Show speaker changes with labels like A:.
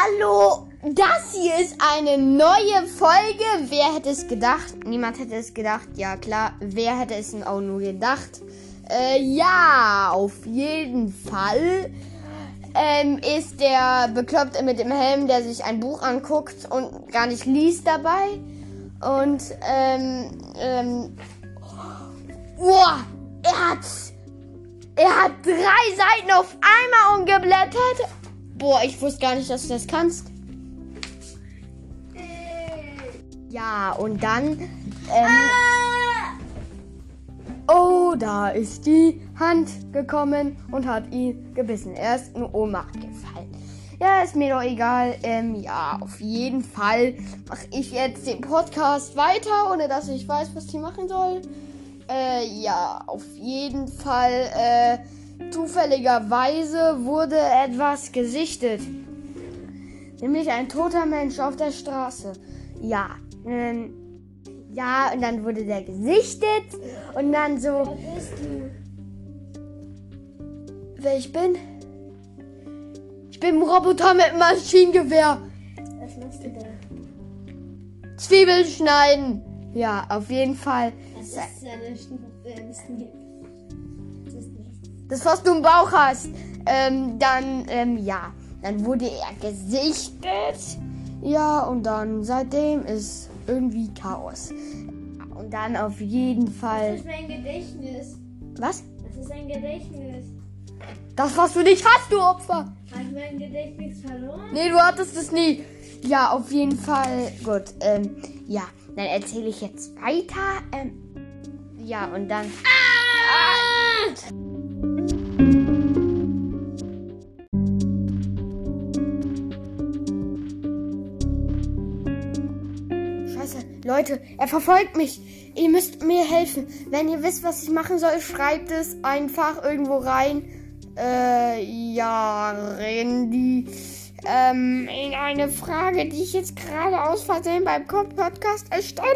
A: Hallo, das hier ist eine neue Folge. Wer hätte es gedacht? Niemand hätte es gedacht. Ja, klar. Wer hätte es denn auch nur gedacht? Äh, ja, auf jeden Fall ähm, ist der Bekloppte mit dem Helm, der sich ein Buch anguckt und gar nicht liest dabei. Und, ähm, ähm, boah, er hat, er hat drei Seiten auf einmal umgeblättert. Boah, ich wusste gar nicht, dass du das kannst. Ja, und dann, ähm, Oh, da ist die Hand gekommen und hat ihn gebissen. Er ist in Ohnmacht gefallen. Ja, ist mir doch egal. Ähm, ja, auf jeden Fall mache ich jetzt den Podcast weiter, ohne dass ich weiß, was ich machen soll. Äh, ja, auf jeden Fall, äh, zufälligerweise wurde etwas gesichtet. Nämlich ein toter Mensch auf der Straße. Ja, ähm, ja, und dann wurde der gesichtet und dann so.
B: Wer bist du?
A: Wer ich bin? Ich bin ein Roboter mit einem Maschinengewehr.
B: Was machst du da?
A: Zwiebeln schneiden. Ja, auf jeden Fall.
B: Das ist ist nicht. Das ist nicht.
A: Das, was du im Bauch hast. Ähm, dann, ähm, ja. Dann wurde er gesichtet. Ja, und dann seitdem ist irgendwie Chaos. Und dann auf jeden
B: Das
A: Fall.
B: ist mein Gedächtnis.
A: Was?
B: Das ist ein Gedächtnis.
A: Das, was du nicht hast, du Opfer.
B: Habe ich mein Gedächtnis verloren?
A: Nee, du hattest es nie. Ja, auf jeden Fall. Gut. Ähm, ja, dann erzähle ich jetzt weiter. Ähm, ja, und dann. Scheiße, Leute, er verfolgt mich. Ihr müsst mir helfen. Wenn ihr wisst, was ich machen soll, schreibt es einfach irgendwo rein. Äh, ja, Randy. Ähm, in eine Frage, die ich jetzt gerade aus Versehen beim Podcast erstelle.